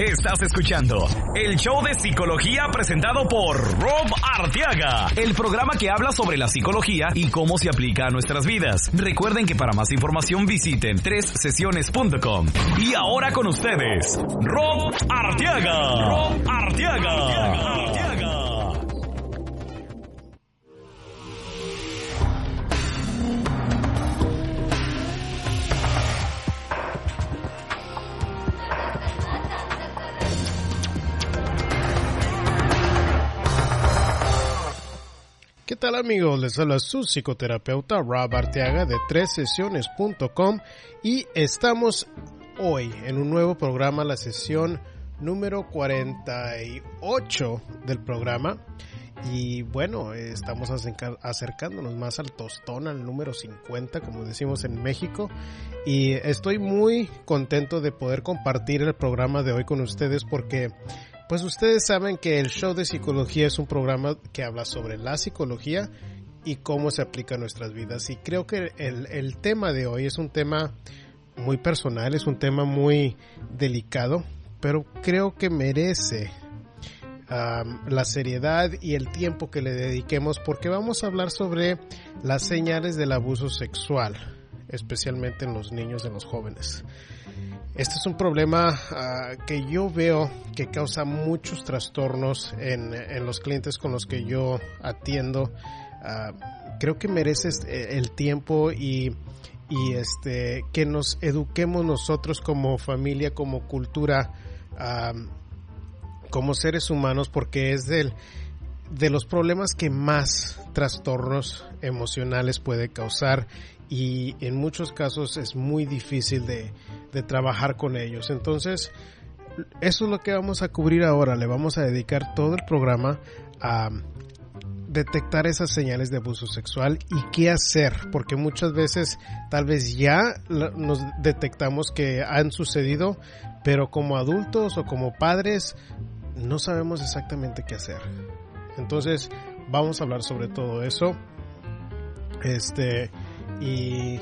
Estás escuchando el show de psicología presentado por Rob Arteaga, el programa que habla sobre la psicología y cómo se aplica a nuestras vidas. Recuerden que para más información visiten sesiones.com. Y ahora con ustedes, Rob Arteaga. Rob Arteaga. ¿Qué tal amigos? Les habla su psicoterapeuta Rob Arteaga de tres sesiones.com y estamos hoy en un nuevo programa, la sesión número 48 del programa. Y bueno, estamos acercándonos más al tostón, al número 50, como decimos en México. Y estoy muy contento de poder compartir el programa de hoy con ustedes porque pues ustedes saben que el show de psicología es un programa que habla sobre la psicología y cómo se aplica a nuestras vidas. Y creo que el, tema de hoy es un tema muy personal, es un tema muy delicado, pero creo que merece la seriedad y el tiempo que le dediquemos porque vamos a hablar sobre las señales del abuso sexual, especialmente en los niños y en los jóvenes. Este es un problema ah, que yo veo que causa muchos trastornos en, los clientes con los que yo atiendo. Ah, creo que merece eh, el tiempo y, este, que nos eduquemos nosotros como familia, como cultura, ah, como seres humanos, porque es del, de los problemas que más trastornos emocionales puede causar y en muchos casos es muy difícil de, trabajar con ellos. Entonces, eso es lo que vamos a cubrir ahora. Le vamos a dedicar todo el programa a detectar esas señales de abuso sexual y qué hacer, porque muchas veces tal vez ya nos detectamos que han sucedido, pero como adultos o como padres no sabemos exactamente qué hacer. Entonces, vamos a hablar sobre todo eso. Este, y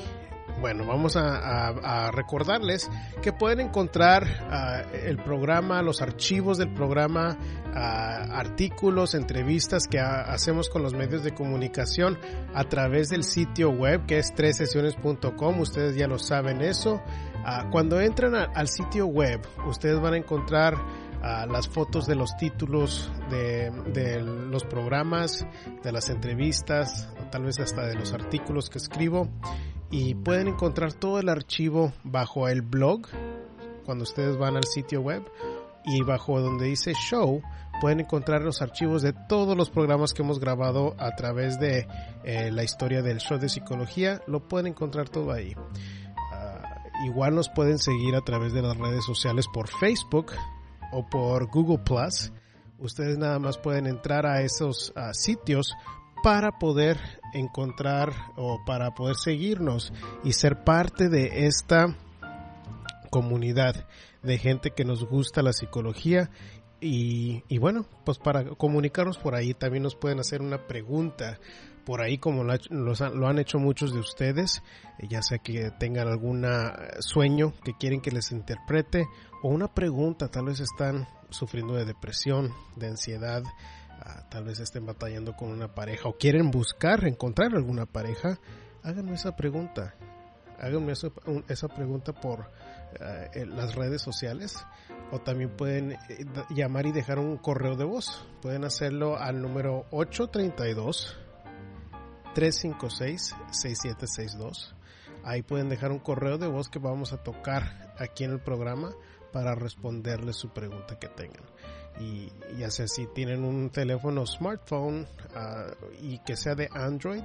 bueno, vamos a, recordarles que pueden encontrar ah, el programa, los archivos del programa, ah, artículos, entrevistas que hacemos con los medios de comunicación a través del sitio web que es tresesiones.com. Ustedes ya lo saben eso. Ah, cuando entran al sitio web, ustedes van a encontrar las fotos de los títulos de, de, los programas, de las entrevistas, tal vez hasta de los artículos que escribo. Y pueden encontrar todo el archivo bajo el blog, cuando ustedes van al sitio web. Y bajo donde dice show, pueden encontrar los archivos de todos los programas que hemos grabado a través de eh, la historia del show de psicología. Lo pueden encontrar todo ahí. Ah, igual nos pueden seguir a través de las redes sociales por Facebook, o por Google Plus, ustedes nada más pueden entrar a esos sitios para poder encontrar o para poder seguirnos y ser parte de esta comunidad de gente que nos gusta la psicología. Y, y, bueno, pues para comunicarnos por ahí también nos pueden hacer una pregunta por ahí como lo, lo, han hecho muchos de ustedes, eh, ya sea que tengan algún sueño que quieren que les interprete o una pregunta, tal vez están sufriendo de depresión, de ansiedad, ah, tal vez estén batallando con una pareja o quieren buscar, encontrar alguna pareja, háganme esa pregunta. Háganme esa, pregunta por ah, las redes sociales o también pueden eh, llamar y dejar un correo de voz. Pueden hacerlo al número 832 356 6762. Ahí pueden dejar un correo de voz que vamos a tocar aquí en el programa para responderles su pregunta que tengan. Y ya sea si tienen un teléfono smartphone ah, y que sea de Android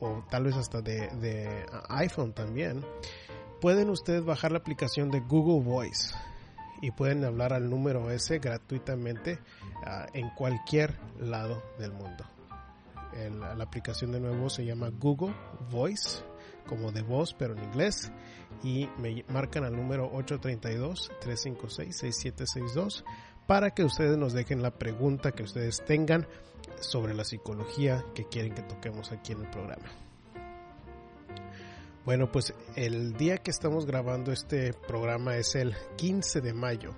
o tal vez hasta de, iPhone también, pueden ustedes bajar la aplicación de Google Voice y pueden hablar al número ese gratuitamente ah, en cualquier lado del mundo. La aplicación de nuevo se llama Google Voice, como de voz, pero en inglés y me marcan al número 832-356-6762 para que ustedes nos dejen la pregunta que ustedes tengan sobre la psicología que quieren que toquemos aquí en el programa. Bueno, pues el día que estamos grabando este programa es el 15 de mayo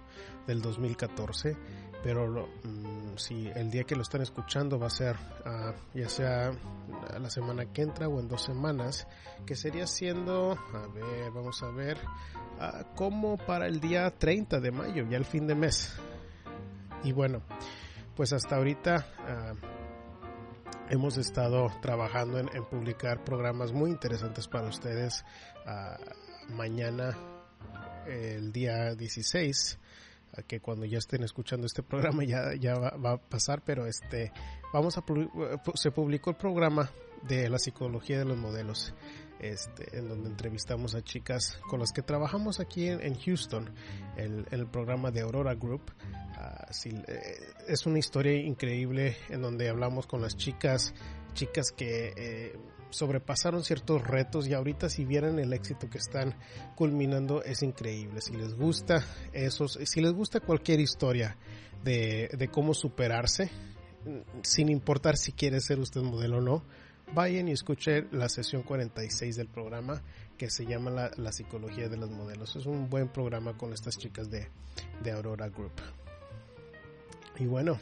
del 2014, pero mm, si el día que lo están escuchando va a ser uh, ya sea la semana que entra o en dos semanas, que sería siendo, a ver, vamos a ver, uh, como para el día 30 de mayo, ya el fin de mes. Y bueno, pues hasta ahorita... Uh, hemos estado trabajando en, publicar programas muy interesantes para ustedes. Mañana, el día 16, uh, que cuando ya estén escuchando este programa ya, ya va, va, a pasar, pero este, vamos a, se publicó el programa de la psicología de los modelos. Este, en donde entrevistamos a chicas con las que trabajamos aquí en, en Houston, el, el, programa de Aurora Group. Uh, sí, eh, es una historia increíble en donde hablamos con las chicas, chicas que eh, sobrepasaron ciertos retos y ahorita si vieran el éxito que están culminando es increíble. Si les gusta esos, si les gusta cualquier historia de, de cómo superarse, sin importar si quiere ser usted modelo o no, vayan y escuchen la sesión 46 del programa que se llama la, la, psicología de los modelos. Es un buen programa con estas chicas de, de Aurora Group. Y bueno,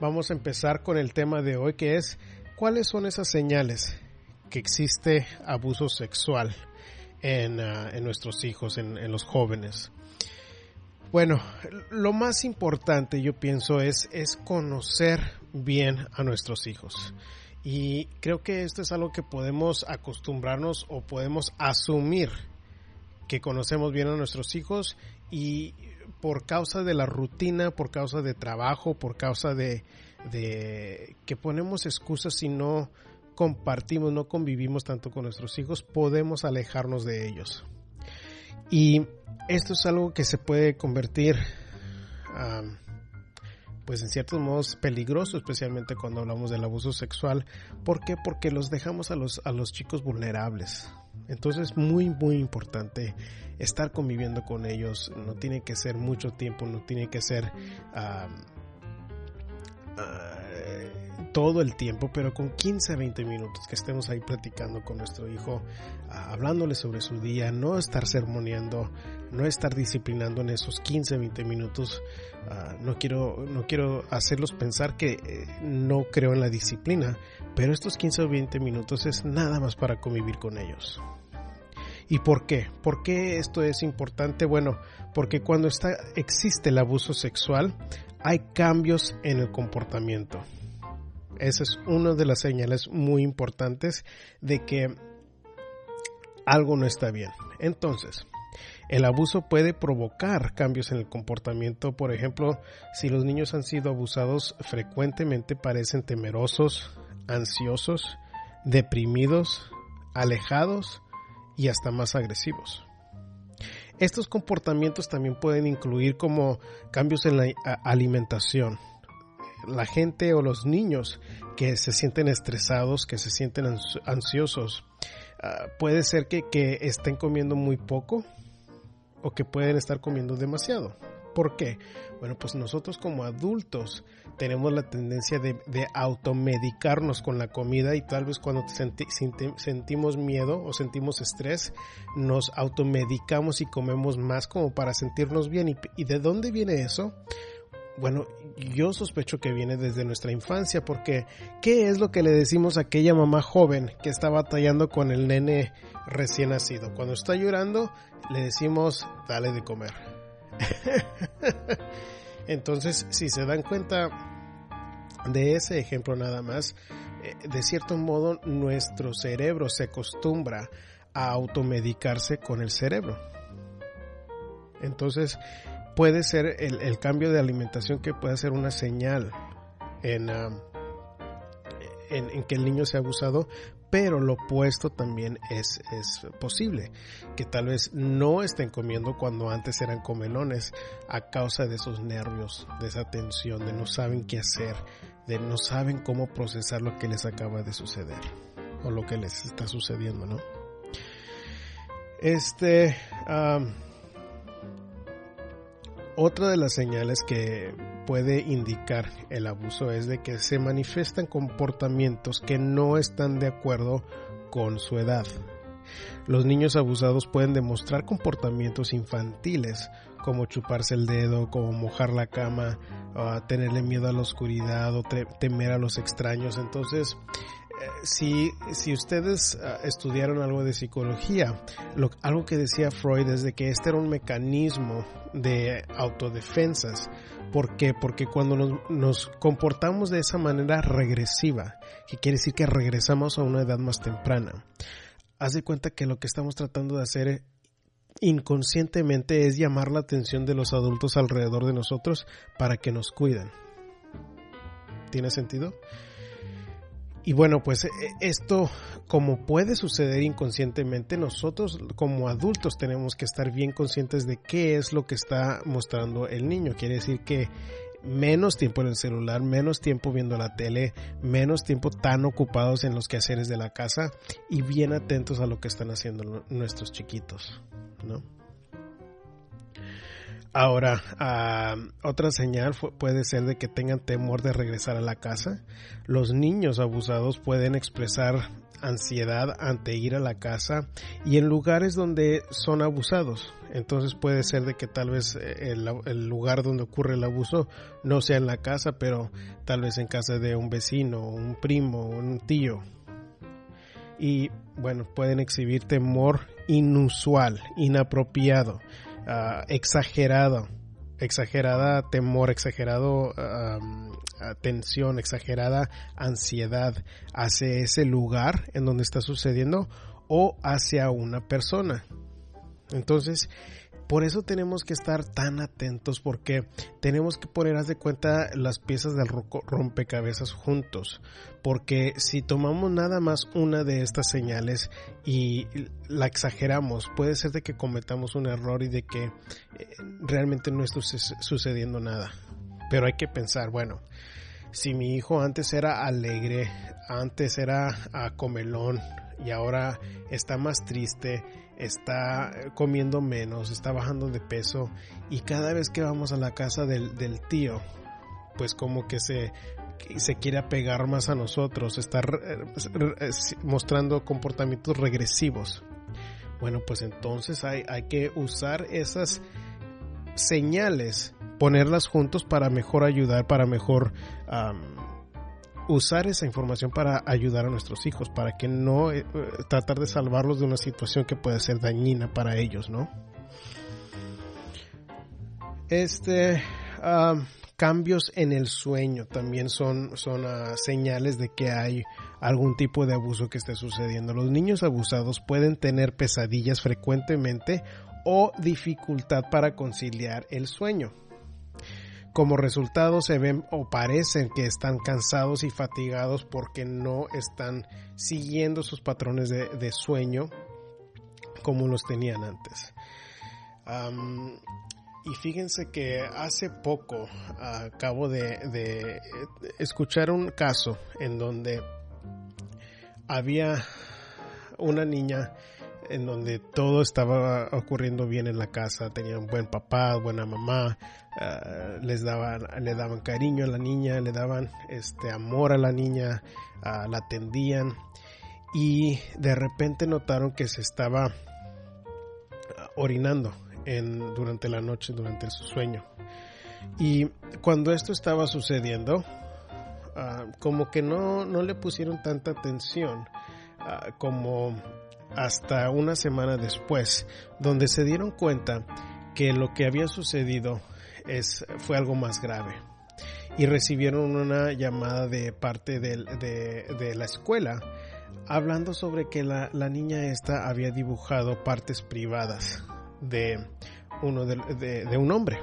vamos a empezar con el tema de hoy que es cuáles son esas señales que existe abuso sexual en, uh, en nuestros hijos, en, en, los jóvenes. Bueno, lo más importante yo pienso es, es conocer bien a nuestros hijos. Y creo que esto es algo que podemos acostumbrarnos o podemos asumir que conocemos bien a nuestros hijos y por causa de la rutina, por causa de trabajo, por causa de, de que ponemos excusas y no compartimos, no convivimos tanto con nuestros hijos, podemos alejarnos de ellos. Y esto es algo que se puede convertir pues en ciertos modos peligroso, especialmente cuando hablamos del abuso sexual. ¿Por qué? Porque los dejamos a los, a los chicos vulnerables. Entonces es muy, muy importante estar conviviendo con ellos. No tiene que ser mucho tiempo, no tiene que ser todo el tiempo, pero con 15 a 20 minutos que estemos ahí platicando con nuestro hijo, hablándole sobre su día, no estar sermoneando, no estar disciplinando en esos 15 a 20 minutos. no, quiero, no quiero hacerlos pensar que eh, no creo en la disciplina, pero estos 15 o 20 minutos es nada más para convivir con ellos. ¿Y por qué? ¿Por qué esto es importante? Bueno, porque cuando está, existe el abuso sexual, hay cambios en el comportamiento. Esa es una de las señales muy importantes de que algo no está bien. Entonces, el abuso puede provocar cambios en el comportamiento. Por ejemplo, si los niños han sido abusados frecuentemente parecen temerosos, ansiosos, deprimidos, alejados, y hasta más agresivos. Estos comportamientos también pueden incluir como cambios en la alimentación. La gente o los niños que se sienten estresados, que se sienten ansiosos, uh, puede ser que, que estén comiendo muy poco o que pueden estar comiendo demasiado. ¿Por qué? Bueno, pues nosotros como adultos tenemos la tendencia de, automedicarnos con la comida y tal vez cuando senti, sentimos miedo o sentimos estrés, nos automedicamos y comemos más como para sentirnos bien. ¿Y, y de dónde viene eso? Bueno, yo sospecho que viene desde nuestra infancia, porque ¿qué es lo que le decimos a aquella mamá joven que está batallando con el nene recién nacido? Cuando está llorando, le decimos, dale de comer Entonces, si se dan cuenta de ese ejemplo nada más, eh, de cierto modo nuestro cerebro se acostumbra a automedicarse con el cerebro. Entonces, puede ser el, cambio de alimentación que puede ser una señal en, uh, en, en, que el niño se ha abusado, pero lo opuesto también es, es, posible, que tal vez no estén comiendo cuando antes eran comelones a causa de esos nervios, de esa tensión, de no saben qué hacer, de no saben cómo procesar lo que les acaba de suceder o lo que les está sucediendo, ¿no? Este, otra de las señales que puede indicar el abuso es de que se manifiestan comportamientos que no están de acuerdo con su edad. Los niños abusados pueden demostrar comportamientos infantiles como chuparse el dedo, como mojar la cama, tenerle miedo a la oscuridad o temer a los extraños. Entonces, eh, si, si ustedes ah, estudiaron algo de psicología, algo que decía Freud es de que este era un mecanismo de autodefensas. ¿Por qué? Porque cuando nos, comportamos de esa manera regresiva, que quiere decir que regresamos a una edad más temprana, haz de cuenta que lo que estamos tratando de hacer inconscientemente es llamar la atención de los adultos alrededor de nosotros para que nos cuiden. ¿Tiene sentido? Y bueno, pues e, esto, como puede suceder inconscientemente, nosotros como adultos tenemos que estar bien conscientes de qué es lo que está mostrando el niño. Quiere decir que menos tiempo en el celular, menos tiempo viendo la tele, menos tiempo tan ocupados en los quehaceres de la casa y bien atentos a lo que están haciendo nuestros chiquitos, ¿no? Ahora, ah, otra señal puede ser de que tengan temor de regresar a la casa. Los niños abusados pueden expresar ansiedad ante ir a la casa y en lugares donde son abusados. Entonces puede ser de que tal vez eh, el, el, lugar donde ocurre el abuso no sea en la casa, pero tal vez en casa de un vecino, un primo, un tío. Y bueno, pueden exhibir temor inusual, inapropiado uh, exagerado, exagerada temor, exagerado tensión, exagerada ansiedad hacia ese lugar en donde está sucediendo o hacia una persona. Entonces, por eso tenemos que estar tan atentos porque tenemos que poner de cuenta las piezas del rompecabezas juntos. Porque si tomamos nada más una de estas señales y la exageramos, puede ser de que cometamos un error y de que eh, realmente no esté sucediendo nada. Pero hay que pensar, bueno, si mi hijo antes era alegre, antes era a comelón y ahora está más triste, está comiendo menos, está bajando de peso y cada vez que vamos a la casa del, tío, pues como que se, se quiere apegar más a nosotros, está mostrando comportamientos regresivos. Bueno, pues entonces hay, hay que usar esas señales, ponerlas juntos para mejor ayudar, para mejor usar esa información para ayudar a nuestros hijos, para que no eh, tratar de salvarlos de una situación que puede ser dañina para ellos, ¿no? Este cambios en el sueño también son, son ah, señales de que hay algún tipo de abuso que esté sucediendo. Los niños abusados pueden tener pesadillas frecuentemente o dificultad para conciliar el sueño. Como resultado se ven o parecen que están cansados y fatigados porque no están siguiendo sus patrones de, sueño como los tenían antes. y fíjense que hace poco acabo de, escuchar un caso en donde había una niña en donde todo estaba ocurriendo bien en la casa, tenían buen papá, buena mamá, ah, les daban, le daban cariño a la niña, le daban este amor a la niña, ah, la atendían y de repente notaron que se estaba ah, orinando en, durante la noche, durante su sueño. Y cuando esto estaba sucediendo, como que no, no le pusieron tanta atención como hasta una semana después, donde se dieron cuenta que lo que había sucedido es, fue algo más grave. Y recibieron una llamada de parte de, de, la escuela hablando sobre que la, la, niña esta había dibujado partes privadas de uno de, de un hombre.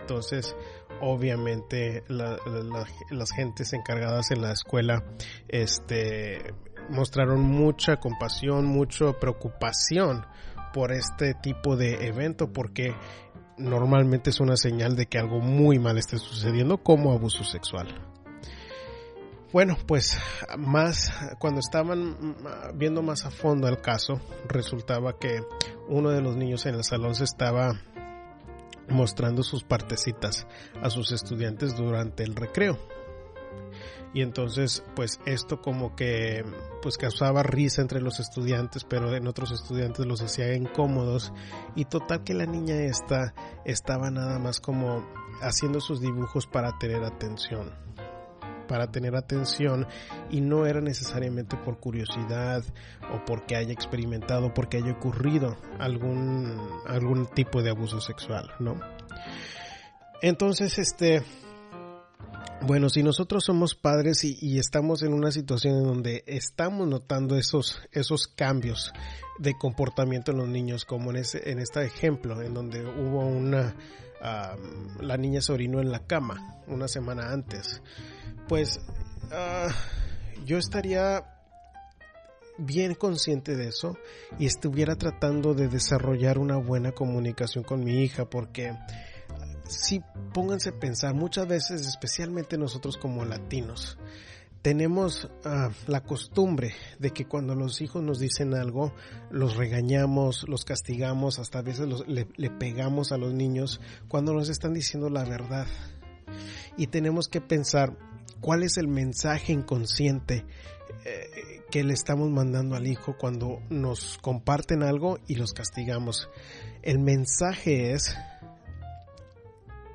Entonces, obviamente, las gentes encargadas en la escuela, este, mostraron mucha compasión, mucha preocupación por este tipo de evento porque normalmente es una señal de que algo muy mal esté sucediendo como abuso sexual. Bueno, pues más cuando estaban viendo más a fondo el caso, resultaba que uno de los niños en el salón se estaba mostrando sus partecitas a sus estudiantes durante el recreo. Y entonces pues esto como que pues causaba risa entre los estudiantes pero en otros estudiantes los hacía incómodos y total que la niña esta estaba nada más como haciendo sus dibujos para tener atención para tener atención y no era necesariamente por curiosidad o porque haya experimentado, porque haya ocurrido algún, algún tipo de abuso sexual, ¿no? Entonces, este, bueno, si nosotros somos padres y, estamos en una situación en donde estamos notando esos, esos cambios de comportamiento en los niños, como en, ese, en este ejemplo, en donde hubo una, la niña se orinó en la cama una semana antes, pues ah, yo estaría bien consciente de eso y estuviera tratando de desarrollar una buena comunicación con mi hija porque sí, pónganse a pensar, muchas veces, especialmente nosotros como latinos, tenemos ah, la costumbre de que cuando los hijos nos dicen algo, los regañamos, los castigamos, hasta a veces le, pegamos a los niños cuando nos están diciendo la verdad. Y tenemos que pensar cuál es el mensaje inconsciente eh, que le estamos mandando al hijo cuando nos comparten algo y los castigamos. El mensaje es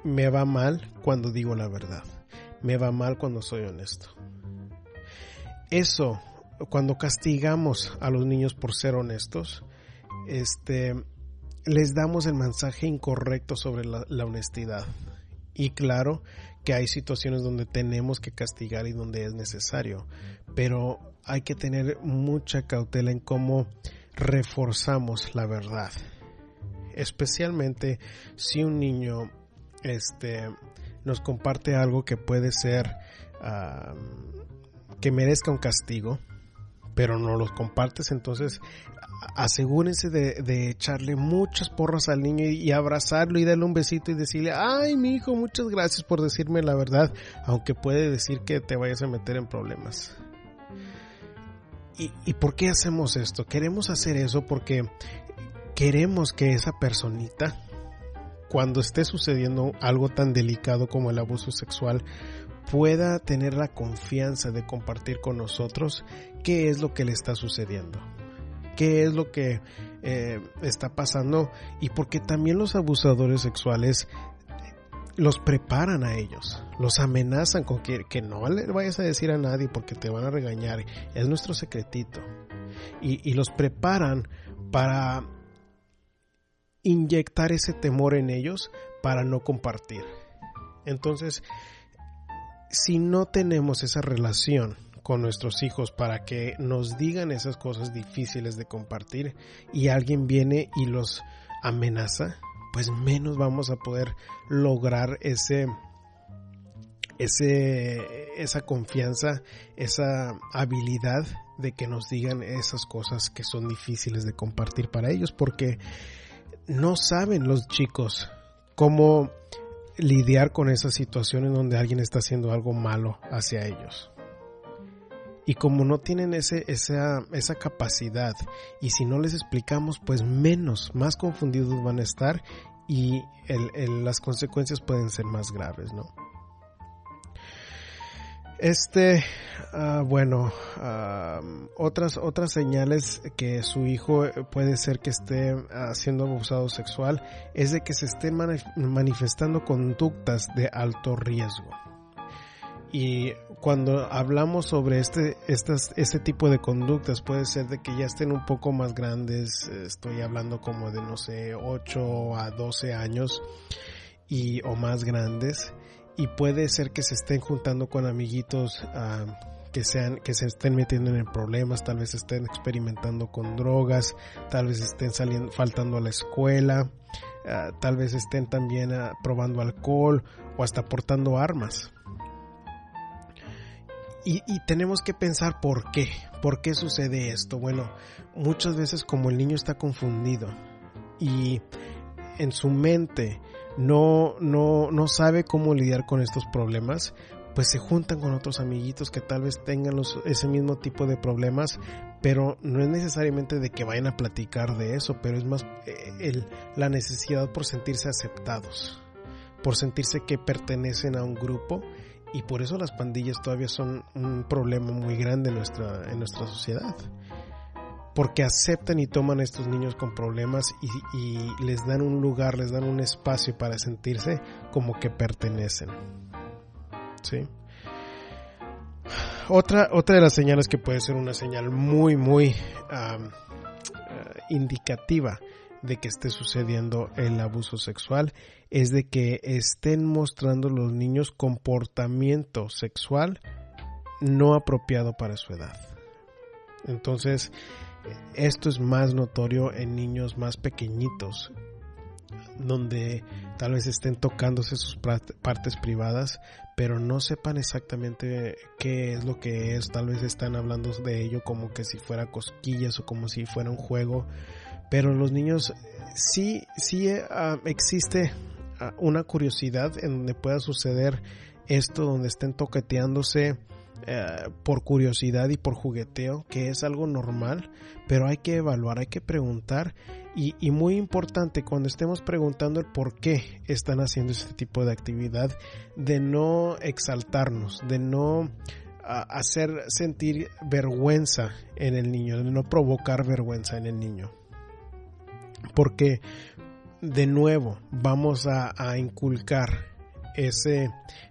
me va mal cuando digo la verdad. Me va mal cuando soy honesto. Eso, cuando castigamos a los niños por ser honestos, este, les damos el mensaje incorrecto sobre la, la honestidad. Y claro que hay situaciones donde tenemos que castigar y donde es necesario, pero hay que tener mucha cautela en cómo reforzamos la verdad. Especialmente si un niño este, nos comparte algo que puede ser que merezca un castigo, pero no los compartes, entonces asegúrense de, echarle muchas porras al niño y, abrazarlo y darle un besito y decirle, ay mi hijo, muchas gracias por decirme la verdad, aunque puede decir que te vayas a meter en problemas. ¿Y, y por qué hacemos esto? Queremos hacer eso porque queremos que esa personita cuando esté sucediendo algo tan delicado como el abuso sexual, pueda tener la confianza de compartir con nosotros qué es lo que le está sucediendo, qué es lo que eh, está pasando y porque también los abusadores sexuales los preparan a ellos, los amenazan con que, no le vayas a decir a nadie porque te van a regañar, es nuestro secretito. Y los preparan para inyectar ese temor en ellos para no compartir. Entonces, si no tenemos esa relación con nuestros hijos para que nos digan esas cosas difíciles de compartir y alguien viene y los amenaza, pues menos vamos a poder lograr ese ese esa confianza, esa habilidad de que nos digan esas cosas que son difíciles de compartir para ellos porque no saben los chicos cómo lidiar con esas situaciones donde alguien está haciendo algo malo hacia ellos. Y como no tienen ese, esa, esa capacidad, y si no les explicamos, pues menos, más confundidos van a estar y las consecuencias pueden ser más graves, ¿no? Este, ah, bueno, ah, otras, otras señales que su hijo puede ser que esté siendo abusado sexual es de que se estén manifestando conductas de alto riesgo. Y cuando hablamos sobre este, estas, este tipo de conductas, puede ser de que ya estén un poco más grandes, estoy hablando como de, no sé, 8 a 12 años y, o más grandes y puede ser que se estén juntando con amiguitos ah, que sean que se estén metiendo en problemas, tal vez estén experimentando con drogas, tal vez estén saliendo faltando a la escuela, ah, tal vez estén también ah, probando alcohol o hasta portando armas. Y, y, tenemos que pensar por qué, por qué sucede esto. Bueno, muchas veces como el niño está confundido y en su mente no, no, no sabe cómo lidiar con estos problemas, pues se juntan con otros amiguitos que tal vez tengan ese mismo tipo de problemas, pero no es necesariamente de que vayan a platicar de eso, pero es más eh, el, la necesidad por sentirse aceptados, por sentirse que pertenecen a un grupo Y por eso las pandillas todavía son un problema muy grande en nuestra, en nuestra sociedad. Porque aceptan y toman a estos niños con problemas y, les dan un lugar, les dan un espacio para sentirse como que pertenecen. ¿Sí? Otra, otra de las señales que puede ser una señal muy, muy um, indicativa de que esté sucediendo el abuso sexual es de que estén mostrando los niños comportamiento sexual no apropiado para su edad. Entonces, esto es más notorio en niños más pequeñitos, donde tal vez estén tocándose sus partes privadas, pero no sepan exactamente qué es lo que es, tal vez están hablando de ello como que si fuera cosquillas o como si fuera un juego, pero los niños sí, sí uh, existe uh, una curiosidad en donde pueda suceder esto, donde estén toqueteándose uh, por curiosidad y por jugueteo, que es algo normal, pero hay que evaluar, hay que preguntar y, y, muy importante cuando estemos preguntando el por qué están haciendo este tipo de actividad, de no exaltarnos, de no hacer sentir vergüenza en el niño, de no provocar vergüenza en el niño. Porque de nuevo vamos a, inculcar ese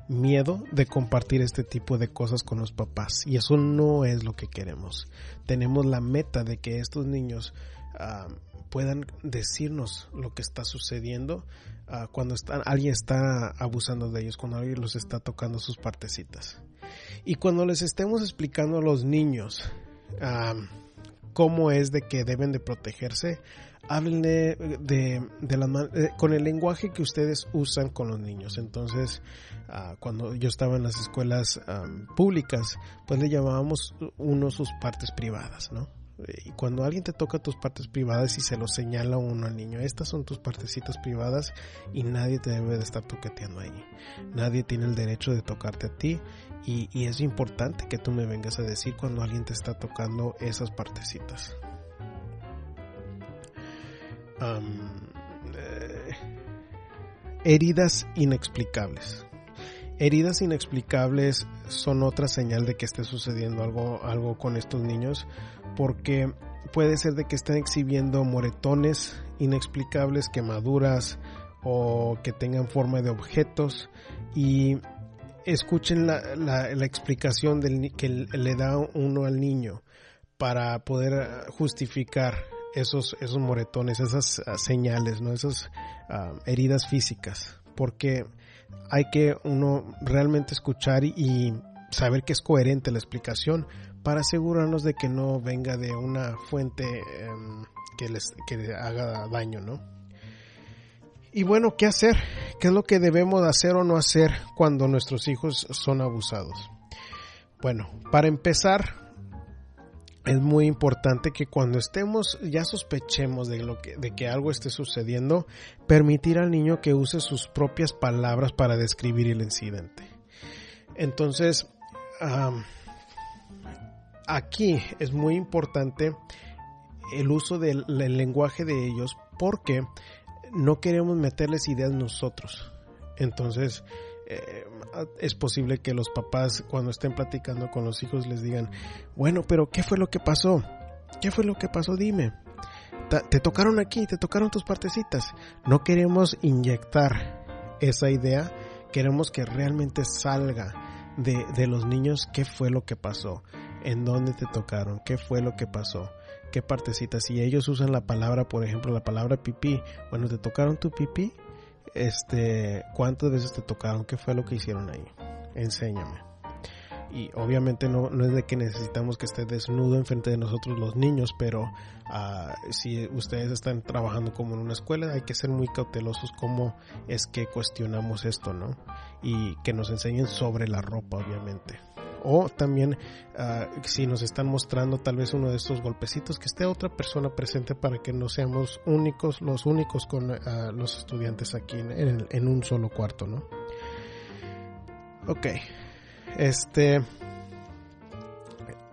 miedo de compartir este tipo de cosas con los papás y eso no es lo que queremos. Tenemos la meta de que estos niños uh, puedan decirnos lo que está sucediendo uh, cuando están, alguien está abusando de ellos, cuando alguien los está tocando sus partecitas. Y cuando les estemos explicando a los niños uh, cómo es de que deben de protegerse, háblenle de, de la, eh, con el lenguaje que ustedes usan con los niños. Entonces, uh, cuando yo estaba en las escuelas públicas, pues le llamábamos uno sus partes privadas, ¿no? Y cuando alguien te toca tus partes privadas y se lo señala uno al niño, estas son tus partecitas privadas y nadie te debe de estar toqueteando ahí. Nadie tiene el derecho de tocarte a ti y, y es importante que tú me vengas a decir cuando alguien te está tocando esas partecitas. Eh, heridas inexplicables. Heridas inexplicables son otra señal de que esté sucediendo algo, algo con estos niños porque puede ser de que estén exhibiendo moretones inexplicables, quemaduras o que tengan forma de objetos y escuchen la, explicación que le da uno al niño para poder justificar esos, esos moretones, esas ah, señales, ¿no? esas ah, heridas físicas, porque hay que uno realmente escuchar y, saber que es coherente la explicación para asegurarnos de que no venga de una fuente em, que les que haga daño, ¿no? Y bueno, ¿qué hacer? ¿Qué es lo que debemos hacer o no hacer cuando nuestros hijos son abusados? Bueno, para empezar, es muy importante que cuando estemos, ya sospechemos de, lo que, de que algo esté sucediendo, permitir al niño que use sus propias palabras para describir el incidente. Entonces, aquí es muy importante el uso del, del lenguaje de ellos porque no queremos meterles ideas nosotros. Entonces, eh, es posible que los papás cuando estén platicando con los hijos les digan, bueno, pero ¿qué fue lo que pasó? ¿Qué fue lo que pasó? Dime. Te tocaron aquí, te tocaron tus partecitas. No queremos inyectar esa idea, queremos que realmente salga de, de los niños qué fue lo que pasó, en dónde te tocaron, qué fue lo que pasó qué partecitas. Si ellos usan la palabra, por ejemplo, la palabra pipí, bueno, te tocaron tu pipí, este, ¿cuántas veces te tocaron? ¿Qué fue lo que hicieron ahí? Enséñame. Y obviamente no, es de que necesitamos que esté desnudo enfrente de nosotros los niños, pero uh, si ustedes están trabajando como en una escuela, hay que ser muy cautelosos cómo es que cuestionamos esto, ¿no? Y que nos enseñen sobre la ropa, obviamente o también uh, si nos están mostrando tal vez uno de estos golpecitos que esté otra persona presente para que no seamos únicos los únicos con uh, los estudiantes aquí en, un solo cuarto no ok este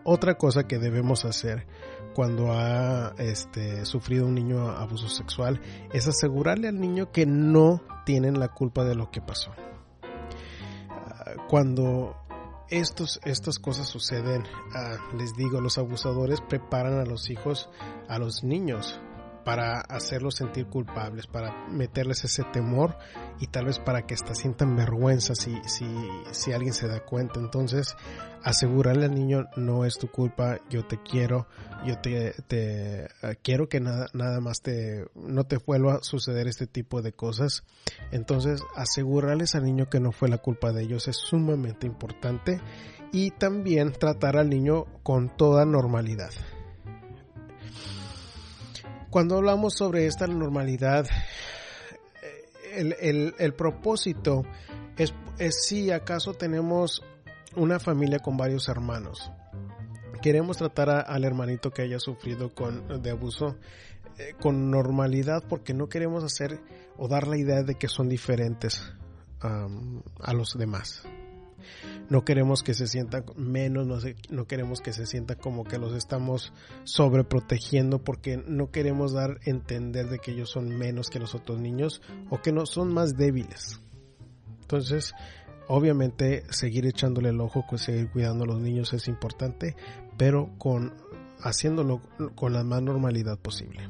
otra cosa que debemos hacer cuando ha este, sufrido un niño abuso sexual es asegurarle al niño que no tienen la culpa de lo que pasó. Cuando estos, estas cosas suceden, ah, les digo, los abusadores preparan a los hijos, a los niños, para hacerlos sentir culpables, para meterles ese temor y tal vez para que hasta sientan vergüenza si, si, si alguien se da cuenta. Entonces, asegurarle al niño no es tu culpa, yo te quiero, yo te, te quiero que nada, nada más te, no te vuelva a suceder este tipo de cosas. Entonces, asegurarles al niño que no fue la culpa de ellos es sumamente importante y también tratar al niño con toda normalidad cuando hablamos sobre esta normalidad, el, propósito es, si acaso tenemos una familia con varios hermanos. Queremos tratar al hermanito que haya sufrido con, de abuso eh, con normalidad porque no queremos hacer o dar la idea de que son diferentes a los demás no queremos que se sienta menos, no, no queremos que se sienta como que los estamos sobreprotegiendo porque no queremos dar a entender de que ellos son menos que los otros niños o que no son más débiles. Entonces, obviamente seguir echándole el ojo, pues, seguir cuidando a los niños es importante, pero con haciéndolo con la más normalidad posible.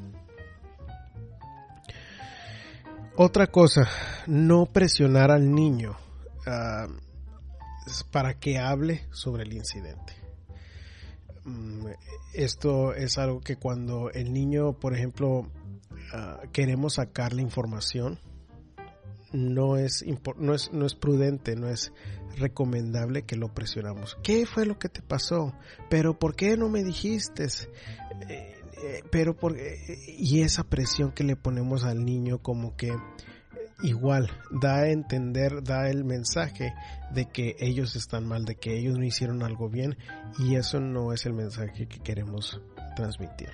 Otra cosa, no presionar al niño. Ah, para que hable sobre el incidente. Mm, esto es algo que cuando el niño, por ejemplo, ah, queremos sacar la información, no es, no, es, no es prudente, no es recomendable que lo presionamos. ¿Qué fue lo que te pasó? ¿Pero por qué no me dijiste? Eh, eh, pero por, y esa presión que le ponemos al niño como que igual da a entender, da el mensaje de que ellos están mal, de que ellos no hicieron algo bien y eso no es el mensaje que queremos transmitir.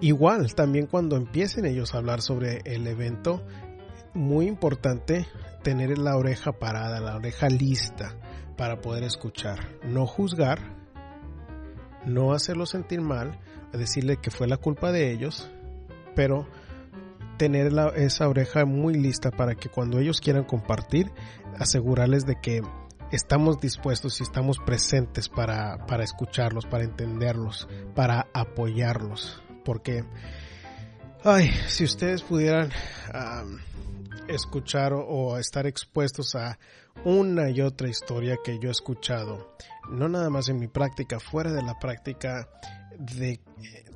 Igual, también cuando empiecen ellos a hablar sobre el evento, muy importante tener la oreja parada, la oreja lista para poder escuchar, no juzgar, no hacerlo sentir mal, decirle que fue la culpa de ellos, pero tener esa oreja muy lista para que cuando ellos quieran compartir, asegurarles de que estamos dispuestos y estamos presentes para, para escucharlos, para entenderlos, para apoyarlos. Porque, ay, si ustedes pudieran escuchar o, estar expuestos a una y otra historia que yo he escuchado, no nada más en mi práctica, fuera de la práctica, de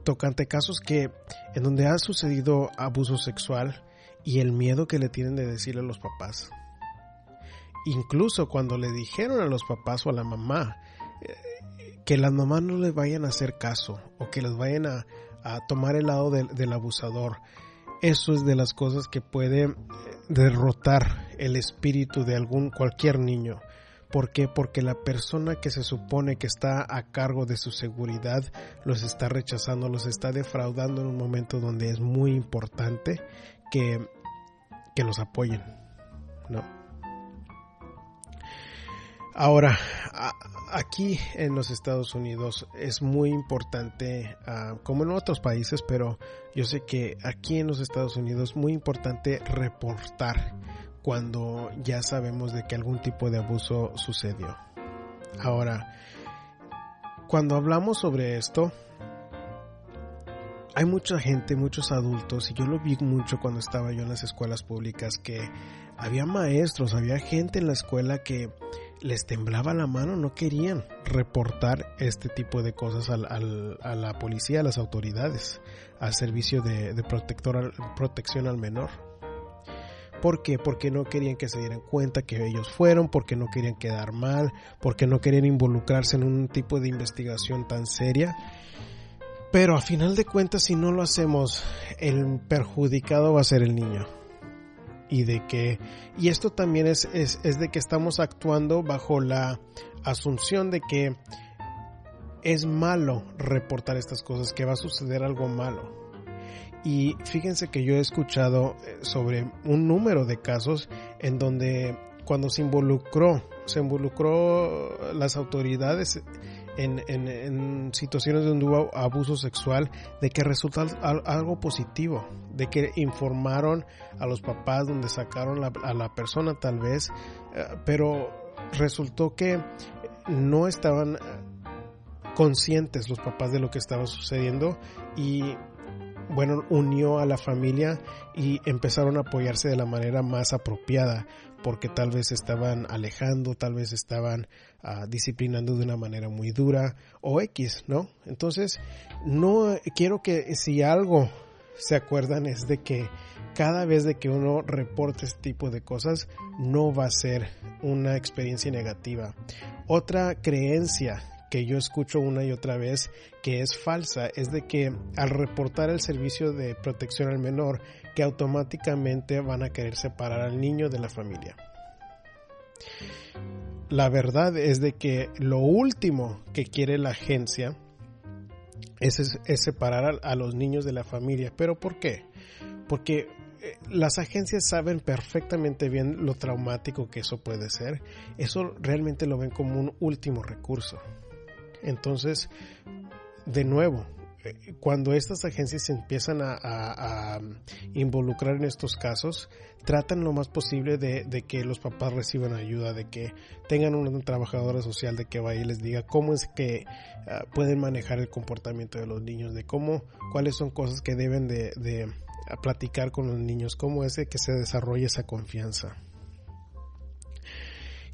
tocante casos que en donde ha sucedido abuso sexual y el miedo que le tienen de decirle a los papás. Incluso cuando le dijeron a los papás o a la mamá eh, que las mamás no les vayan a hacer caso o que les vayan a, tomar el lado del, abusador. Eso es de las cosas que puede eh, derrotar el espíritu de algún cualquier niño ¿Por qué? Porque la persona que se supone que está a cargo de su seguridad los está rechazando, los está defraudando en un momento donde es muy importante que, que los apoyen. ¿no? Ahora, aquí en los Estados Unidos es muy importante, ah, como en otros países, pero yo sé que aquí en los Estados Unidos es muy importante reportar cuando ya sabemos de que algún tipo de abuso sucedió. Ahora, cuando hablamos sobre esto, hay mucha gente, muchos adultos, y yo lo vi mucho cuando estaba yo en las escuelas públicas, que había maestros, había gente en la escuela que les temblaba la mano, no querían reportar este tipo de cosas al, a la policía, a las autoridades, al servicio de, de protector, protección al menor. ¿Por qué? Porque no querían que se dieran cuenta que ellos fueron, porque no querían quedar mal, porque no querían involucrarse en un tipo de investigación tan seria. Pero a final de cuentas, si no lo hacemos, el perjudicado va a ser el niño. Y de que, y esto también es, es, es de que estamos actuando bajo la asunción de que es malo reportar estas cosas, que va a suceder algo malo. Y fíjense que yo he escuchado eh, sobre un número de casos en donde cuando se involucró, se involucró las autoridades en, en, situaciones donde hubo abuso sexual, de que resulta algo positivo, de que informaron a los papás, donde sacaron a la persona tal vez, eh, pero resultó que no estaban conscientes los papás de lo que estaba sucediendo y bueno, unió a la familia y empezaron a apoyarse de la manera más apropiada, porque tal vez estaban alejando, tal vez estaban ah, disciplinando de una manera muy dura o X, ¿no? Entonces, no quiero que si algo se acuerdan es de que cada vez de que uno reporte este tipo de cosas no va a ser una experiencia negativa. Otra creencia que yo escucho una y otra vez que es falsa es de que al reportar el servicio de protección al menor que automáticamente van a querer separar al niño de la familia. La verdad es de que lo último que quiere la agencia es, separar a, a los niños de la familia. ¿Pero por qué? Porque eh, las agencias saben perfectamente bien lo traumático que eso puede ser. Eso realmente lo ven como un último recurso. Entonces, de nuevo, eh, cuando estas agencias se empiezan a, involucrar en estos casos, tratan lo más posible de, que los papás reciban ayuda, de que tengan una trabajadora social de que vaya y les diga cómo es que ah, pueden manejar el comportamiento de los niños, de cómo, cuáles son cosas que deben de, de platicar con los niños, cómo es que se desarrolle esa confianza.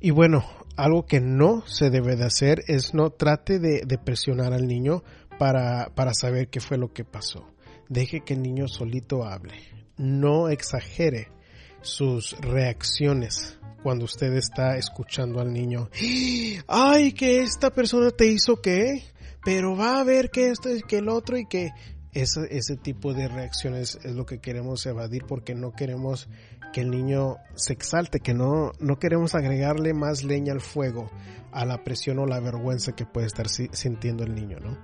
Y bueno, algo que no se debe de hacer es no trate de, presionar al niño para, para saber qué fue lo que pasó. Deje que el niño solito hable. No exagere sus reacciones cuando usted está escuchando al niño. Ay, que esta persona te hizo qué, pero va a ver que esto y que el otro y que ese, ese tipo de reacciones es lo que queremos evadir porque no queremos que el niño se exalte, que no, no queremos agregarle más leña al fuego a la presión o la vergüenza que puede estar sintiendo el niño, ¿no?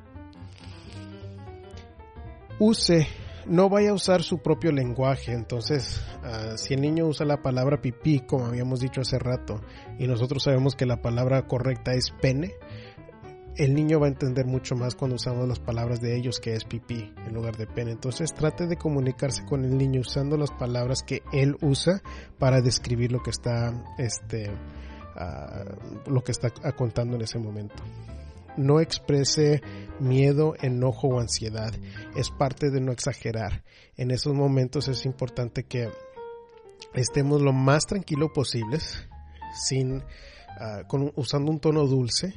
Use, no vaya a usar su propio lenguaje, entonces ah, si el niño usa la palabra pipí, como habíamos dicho hace rato, y nosotros sabemos que la palabra correcta es pene, el niño va a entender mucho más cuando usamos las palabras de ellos que es pipí en lugar de pene. Entonces trate de comunicarse con el niño usando las palabras que él usa para describir lo que está, este, ah, lo que está contando en ese momento. No exprese miedo, enojo o ansiedad. Es parte de no exagerar. En esos momentos es importante que estemos lo más tranquilo posibles, sin, ah, usando un tono dulce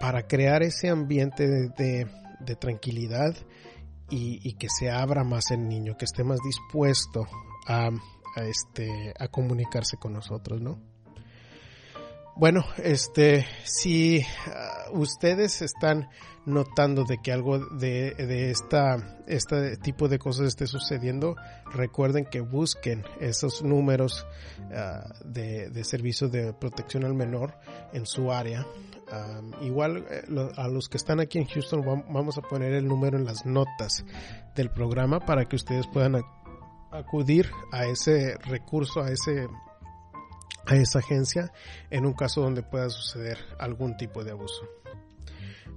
para crear ese ambiente de, tranquilidad y, que se abra más el niño, que esté más dispuesto a, este, a comunicarse con nosotros, ¿no? Bueno, este, si ah, ustedes están notando de que algo de, de esta, este tipo de cosas esté sucediendo, recuerden que busquen esos números ah, de, de servicio de protección al menor en su área. Igual eh, a los que están aquí en Houston vamos a poner el número en las notas del programa para que ustedes puedan acudir a ese recurso, a ese a esa agencia en un caso donde pueda suceder algún tipo de abuso.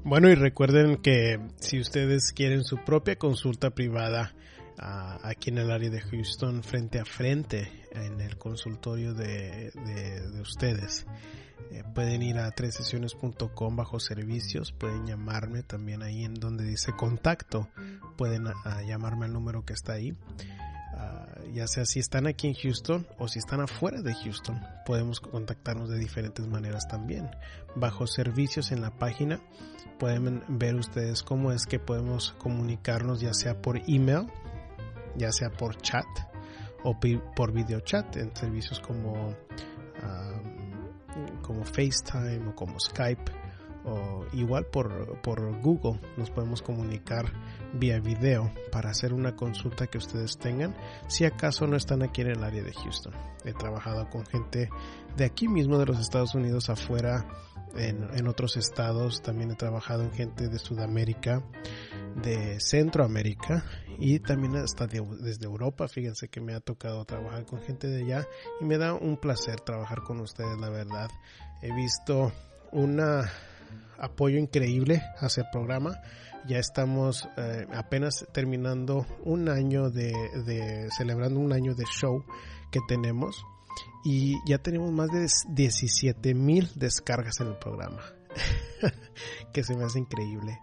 Bueno, y recuerden que si ustedes quieren su propia consulta privada ah, aquí en el área de Houston frente a frente en el consultorio de, de ustedes, eh, pueden ir a tresesiones.com bajo servicios, pueden llamarme también ahí en donde dice contacto, pueden llamarme al número que está ahí. Ah, ya sea si están aquí en Houston o si están afuera de Houston, podemos contactarnos de diferentes maneras también. Bajo servicios en la página pueden ver ustedes cómo es que podemos comunicarnos ya sea por email, ya sea por chat o por video chat en servicios como ah, como FaceTime o como Skype o igual por, por Google nos podemos comunicar vía video para hacer una consulta que ustedes tengan si acaso no están aquí en el área de Houston. He trabajado con gente de aquí mismo de los Estados Unidos afuera en, en otros estados, también he trabajado en gente de Sudamérica, de Centroamérica y también hasta desde Europa. Fíjense que me ha tocado trabajar con gente de allá y me da un placer trabajar con ustedes, la verdad. He visto una apoyo increíble hacia el programa. Ya estamos eh, apenas terminando un año de, de, celebrando un año de show que tenemos y ya tenemos más de 17 mil descargas en el programa. que se me hace increíble.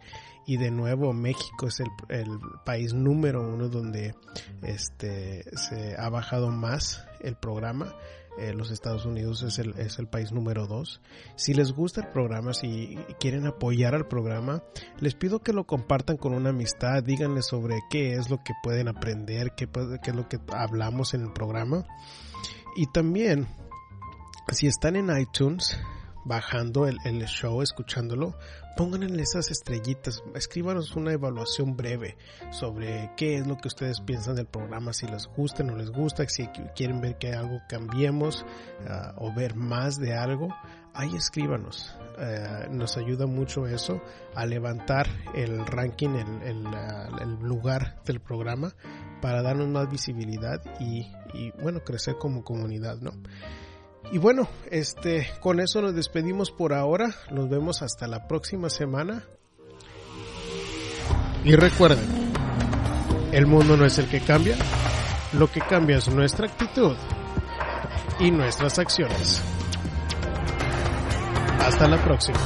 Y de nuevo México es el, el, país número uno donde este se ha bajado más el programa. Eh, los Estados Unidos es el, es el país número dos. Si les gusta el programa, si quieren apoyar al programa, les pido que lo compartan con una amistad, díganle sobre qué es lo que pueden aprender, qué, qué es lo que hablamos en el programa. Y también, si están en iTunes, bajando el, el, show, escuchándolo, pónganle esas estrellitas, escríbanos una evaluación breve sobre qué es lo que ustedes piensan del programa, si les gusta no les gusta, si quieren ver que algo cambiemos uh, o ver más de algo, ahí escríbanos. Uh, nos ayuda mucho eso a levantar el ranking, el, el, lugar del programa para darnos más visibilidad y, y bueno, crecer como comunidad, ¿no? Y bueno, este, con eso nos despedimos por ahora. Nos vemos hasta la próxima semana. Y recuerden, el mundo no es el que cambia, lo que cambia es nuestra actitud y nuestras acciones. Hasta la próxima.